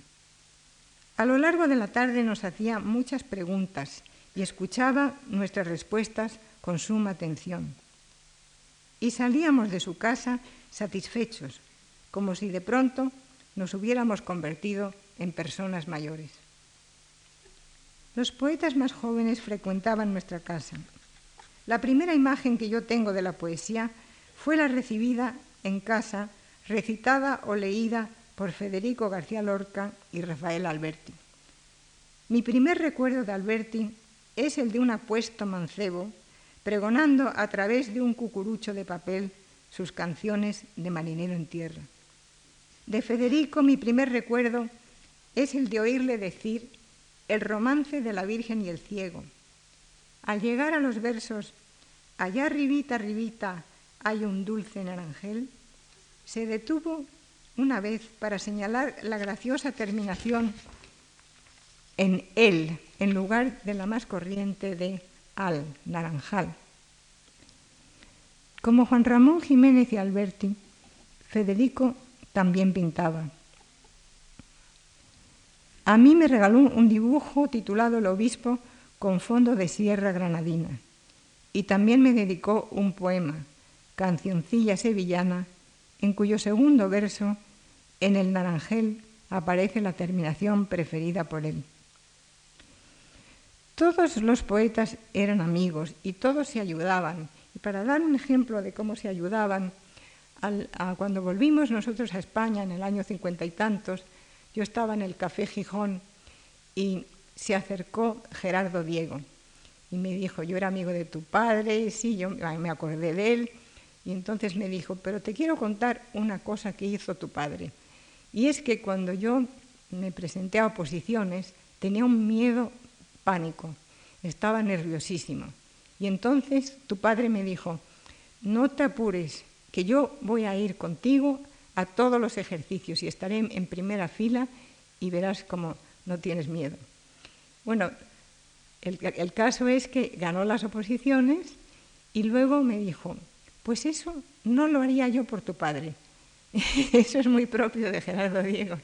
A lo largo de la tarde nos hacía muchas preguntas y escuchaba nuestras respuestas con suma atención. Y salíamos de su casa satisfechos, como si de pronto nos hubiéramos convertido en personas mayores. Los poetas más jóvenes frecuentaban nuestra casa la primera imagen que yo tengo de la poesía fue la recibida en casa, recitada o leída por Federico García Lorca y Rafael Alberti. Mi primer recuerdo de Alberti es el de un apuesto mancebo pregonando a través de un cucurucho de papel sus canciones de marinero en tierra. De Federico mi primer recuerdo es el de oírle decir el romance de la Virgen y el ciego, al llegar a los versos, allá arribita, arribita, hay un dulce naranjel, se detuvo una vez para señalar la graciosa terminación en él, en lugar de la más corriente de al, naranjal. Como Juan Ramón Jiménez y Alberti, Federico también pintaba. A mí me regaló un dibujo titulado El obispo con fondo de sierra granadina. Y también me dedicó un poema, Cancioncilla Sevillana, en cuyo segundo verso, en el naranjel, aparece la terminación preferida por él. Todos los poetas eran amigos y todos se ayudaban. Y para dar un ejemplo de cómo se ayudaban, cuando volvimos nosotros a España en el año cincuenta y tantos, yo estaba en el Café Gijón y se acercó Gerardo Diego y me dijo, yo era amigo de tu padre, sí, yo me acordé de él, y entonces me dijo, pero te quiero contar una cosa que hizo tu padre. Y es que cuando yo me presenté a oposiciones, tenía un miedo pánico, estaba nerviosísimo. Y entonces tu padre me dijo, no te apures, que yo voy a ir contigo a todos los ejercicios y estaré en primera fila y verás cómo no tienes miedo. Bueno, el, caso es que ganó las oposiciones y luego me dijo, pues eso no lo haría yo por tu padre. *laughs* Eso es muy propio de Gerardo Diego.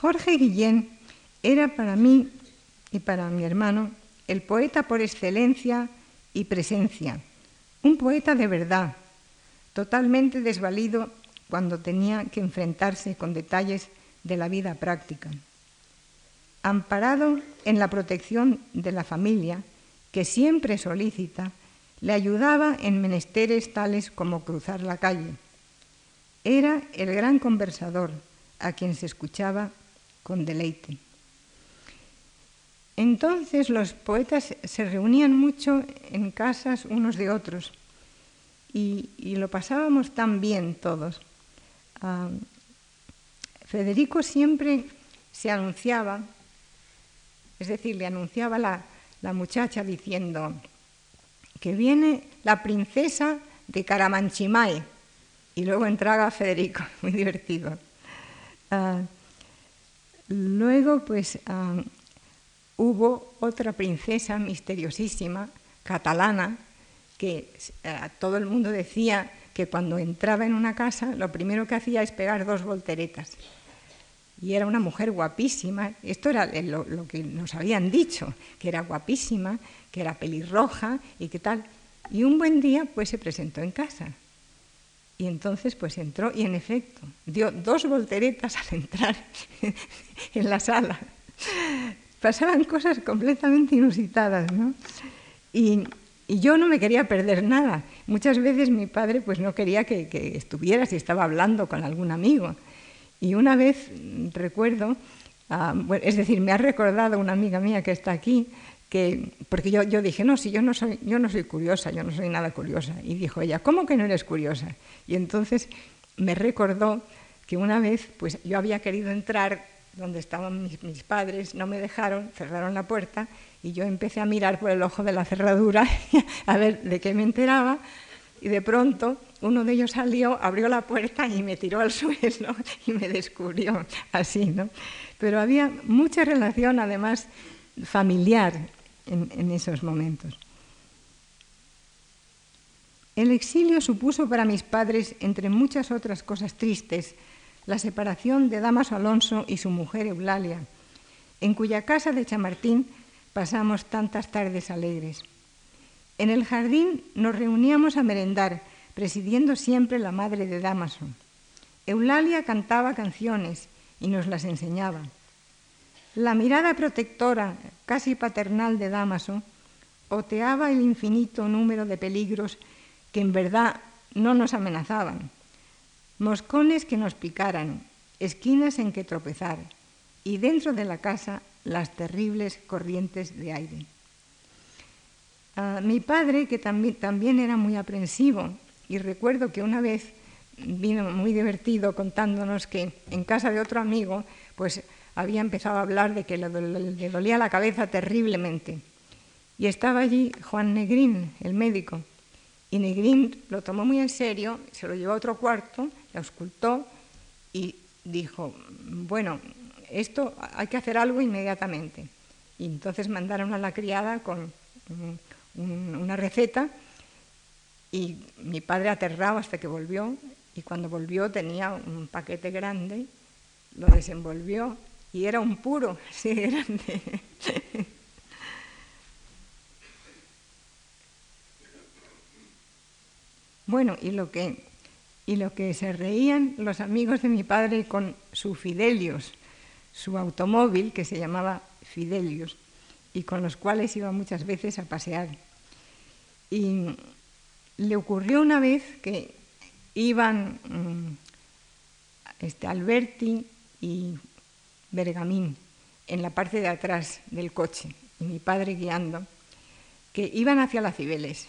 Jorge Guillén era para mí y para mi hermano el poeta por excelencia y presencia, un poeta de verdad, totalmente desvalido cuando tenía que enfrentarse con detalles de la vida práctica. Amparado en la protección de la familia, que siempre solícita, le ayudaba en menesteres tales como cruzar la calle. Era el gran conversador a quien se escuchaba con deleite. Entonces los poetas se reunían mucho en casas unos de otros y, lo pasábamos tan bien todos. Ah, Federico siempre se anunciaba, es decir, le anunciaba la, la muchacha diciendo que viene la princesa de Caramanchimae y luego entraba Federico, *laughs* muy divertido. Ah, luego, pues, ah, hubo otra princesa misteriosísima, catalana, que eh, todo el mundo decía que cuando entraba en una casa lo primero que hacía es pegar dos volteretas. Y era una mujer guapísima, esto era lo, que nos habían dicho, que era guapísima, que era pelirroja y qué tal. Y un buen día pues se presentó en casa. Y entonces pues entró y en efecto dio dos volteretas al entrar *laughs* en la sala pasaban cosas completamente inusitadas, ¿no? Y, yo no me quería perder nada. Muchas veces mi padre pues no quería que, estuviera si estaba hablando con algún amigo. Y una vez recuerdo, ah, es decir, me ha recordado una amiga mía que está aquí, que, porque yo, yo dije, no, si yo no, soy, yo no soy curiosa, yo no soy nada curiosa. Y dijo ella, ¿cómo que no eres curiosa? Y entonces me recordó que una vez pues yo había querido entrar donde estaban mis, padres, no me dejaron, cerraron la puerta y yo empecé a mirar por el ojo de la cerradura *laughs* a ver de qué me enteraba y de pronto uno de ellos salió, abrió la puerta y me tiró al *laughs* suelo y me descubrió así, ¿no? Pero había mucha relación además familiar en, esos momentos. El exilio supuso para mis padres, entre muchas otras cosas tristes, la separación de Damaso Alonso y su mujer Eulalia, en cuya casa de Chamartín pasamos tantas tardes alegres. En el jardín nos reuníamos a merendar, presidiendo siempre la madre de Damaso. Eulalia cantaba canciones y nos las enseñaba. La mirada protectora, casi paternal de Damaso, oteaba el infinito número de peligros que en verdad no nos amenazaban, moscones que nos picaran, esquinas en que tropezar y dentro de la casa las terribles corrientes de aire. Ah, mi padre, que también, también era muy aprensivo, y recuerdo que una vez vino muy divertido contándonos que en casa de otro amigo, pues había empezado a hablar de que le, le dolía la cabeza terriblemente. Y estaba allí Juan Negrín, el médico, y Negrín lo tomó muy en serio, se lo llevó a otro cuarto auscultó y dijo, bueno, esto hay que hacer algo inmediatamente. Y entonces mandaron a la criada con una receta y mi padre aterrado hasta que volvió y cuando volvió tenía un paquete grande, lo desenvolvió y era un puro, *laughs* así grande. bueno, y lo que y lo que se reían los amigos de mi padre con su Fidelius, su automóvil que se llamaba Fidelius y con los cuales iba muchas veces a pasear. Y le ocurrió una vez que iban mm, este, Alberti y Bergamín en la parte de atrás del coche y mi padre guiando, que iban hacia las Cibeles.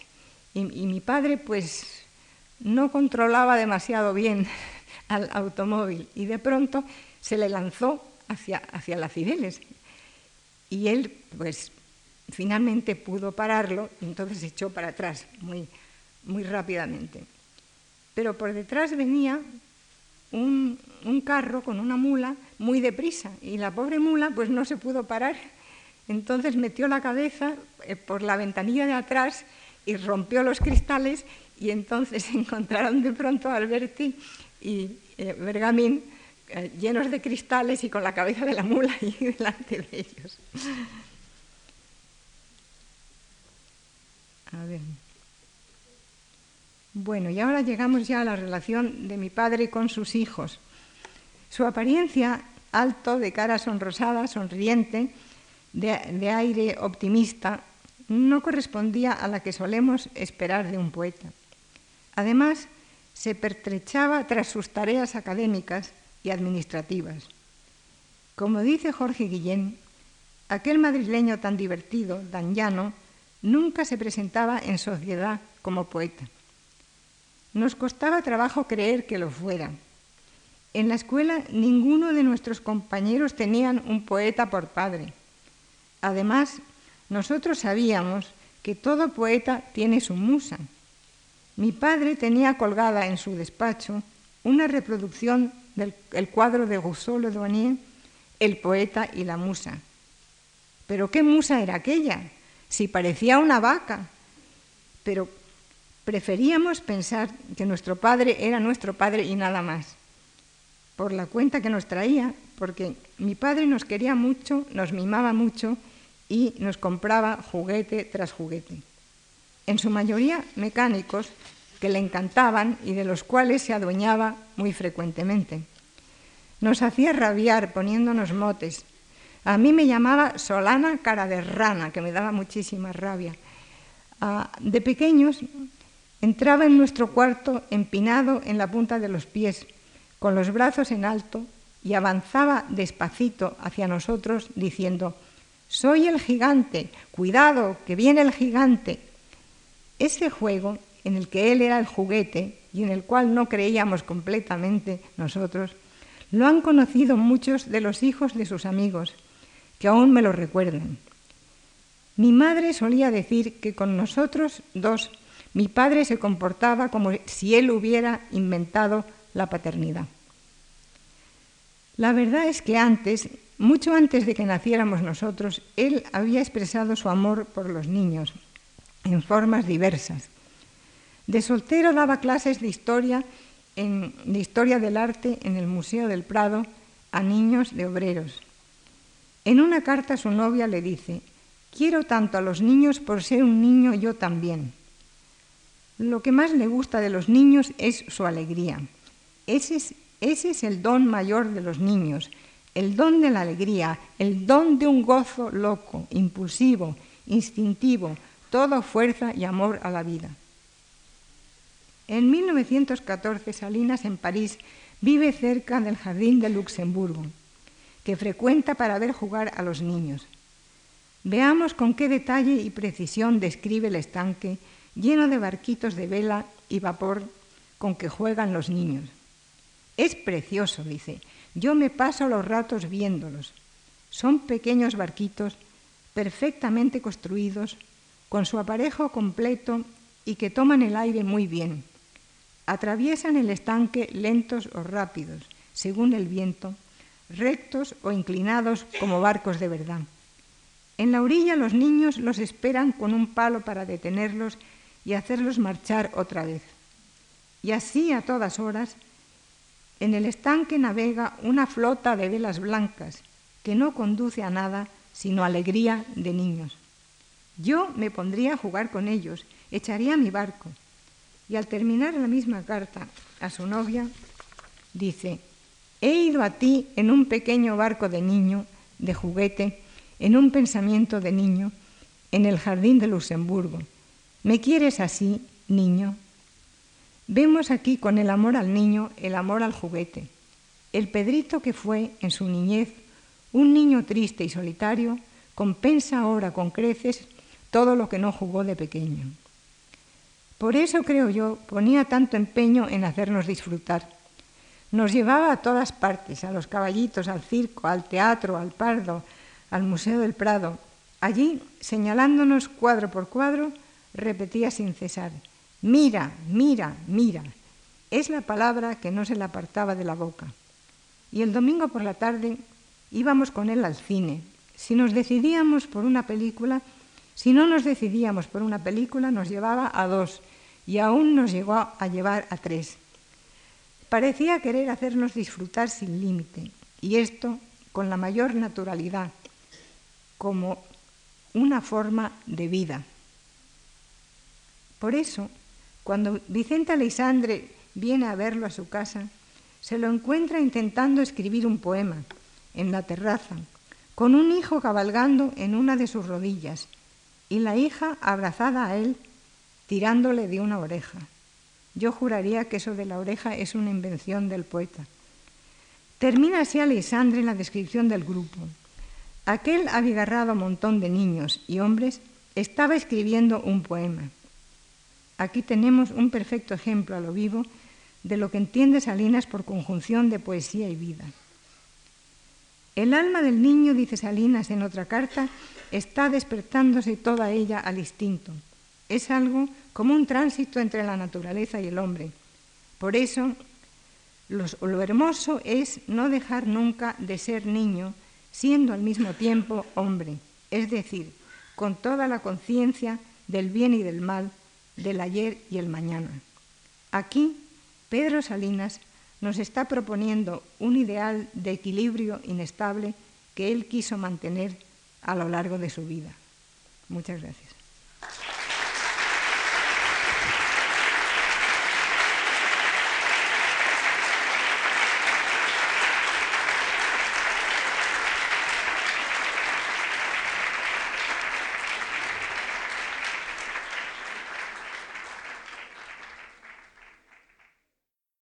Y, mi padre pues no controlaba demasiado bien *laughs* al automóvil y de pronto se le lanzó hacia, hacia las Cibeles. Y él, pues, finalmente pudo pararlo y entonces se echó para atrás muy, muy rápidamente. Pero por detrás venía un, un, carro con una mula muy deprisa y la pobre mula pues no se pudo parar. Entonces metió la cabeza eh, por la ventanilla de atrás y rompió los cristales y entonces *laughs* encontraron de pronto a Alberti y eh, Bergamín eh, llenos de cristales y con la cabeza de la mula ahí *laughs* delante de ellos. A ver. Bueno, y ahora llegamos ya a la relación de mi padre con sus hijos. Su apariencia, alto, de cara sonrosada, sonriente, de, aire optimista, no correspondía a la que solemos esperar de un poeta. Además, se pertrechaba tras sus tareas académicas y administrativas. Como dice Jorge Guillén, aquel madrileño tan divertido, tan llano, nunca se presentaba en sociedad como poeta. Nos costaba trabajo creer que lo fuera. En la escuela ninguno de nuestros compañeros tenían un poeta por padre. Además, nosotros sabíamos que todo poeta tiene su musa. Mi padre tenía colgada en su despacho una reproducción del cuadro de Rousseau Le Douanier, El poeta y la musa. Pero ¿qué musa era aquella? Si parecía una vaca. Pero preferíamos pensar que nuestro padre era nuestro padre y nada más. Por la cuenta que nos traía, porque mi padre nos quería mucho, nos mimaba mucho y nos compraba juguete tras juguete. En su mayoría mecánicos que le encantaban y de los cuales se adueñaba muy frecuentemente. Nos hacía rabiar poniéndonos motes. A mí me llamaba Solana cara de rana, que me daba muchísima rabia. Ah, de pequeños entraba en nuestro cuarto empinado en la punta de los pies, con los brazos en alto, y avanzaba despacito hacia nosotros diciendo, soy el gigante, cuidado, que viene el gigante. Ese juego, en el que él era el juguete y en el cual no creíamos completamente nosotros, lo han conocido muchos de los hijos de sus amigos, que aún me lo recuerdan. Mi madre solía decir que con nosotros dos mi padre se comportaba como si él hubiera inventado la paternidad. La verdad es que antes mucho antes de que naciéramos nosotros, él había expresado su amor por los niños en formas diversas. De soltero daba clases de historia, de historia del arte en el Museo del Prado a niños de obreros. En una carta su novia le dice, quiero tanto a los niños por ser un niño yo también. Lo que más le gusta de los niños es su alegría. Ese es el don mayor de los niños, el don de la alegría, el don de un gozo loco, impulsivo, instintivo, toda fuerza y amor a la vida. En 1914 Salinas en París vive cerca del Jardín de Luxemburgo, que frecuenta para ver jugar a los niños. Veamos con qué detalle y precisión describe el estanque lleno de barquitos de vela y vapor con que juegan los niños. Es precioso, dice, yo me paso los ratos viéndolos. Son pequeños barquitos perfectamente construidos, con su aparejo completo y que toman el aire muy bien. Atraviesan el estanque lentos o rápidos, según el viento, rectos o inclinados como barcos de verdad. En la orilla los niños los esperan con un palo para detenerlos y hacerlos marchar otra vez. Y así a todas horas en el estanque navega una flota de velas blancas que no conduce a nada sino alegría de niños. Yo me pondría a jugar con ellos, echaría mi barco. Y al terminar la misma carta a su novia, dice, he ido a ti en un pequeño barco de niño, de juguete, en un pensamiento de niño, en el jardín de Luxemburgo. ¿Me quieres así, niño? Vemos aquí con el amor al niño el amor al juguete. El Pedrito que fue, en su niñez, un niño triste y solitario, compensa ahora con creces todo lo que no jugó de pequeño. Por eso, creo yo, ponía tanto empeño en hacernos disfrutar. Nos llevaba a todas partes, a los caballitos, al circo, al teatro, al pardo, al Museo del Prado. Allí, señalándonos cuadro por cuadro, repetía sin cesar, Mira, mira, mira. Es la palabra que no se le apartaba de la boca. Y el domingo por la tarde íbamos con él al cine. Si nos decidíamos por una película, si no nos decidíamos por una película, nos llevaba a dos y aún nos llegó a llevar a tres. Parecía querer hacernos disfrutar sin límite y esto con la mayor naturalidad, como una forma de vida. Por eso, Cuando Vicente Aleixandre viene a verlo a su casa, se lo encuentra intentando escribir un poema en la terraza, con un hijo cabalgando en una de sus rodillas y la hija abrazada a él, tirándole de una oreja. Yo juraría que eso de la oreja es una invención del poeta. Termina así Alexandre la descripción del grupo. Aquel abigarrado montón de niños y hombres estaba escribiendo un poema. Aquí tenemos un perfecto ejemplo a lo vivo de lo que entiende Salinas por conjunción de poesía y vida. El alma del niño, dice Salinas en otra carta, está despertándose toda ella al instinto. Es algo como un tránsito entre la naturaleza y el hombre. Por eso, lo hermoso es no dejar nunca de ser niño, siendo al mismo tiempo hombre, es decir, con toda la conciencia del bien y del mal, del ayer y el mañana. Aquí, Pedro Salinas nos está proponiendo un ideal de equilibrio inestable que él quiso mantener a lo largo de su vida. Muchas gracias.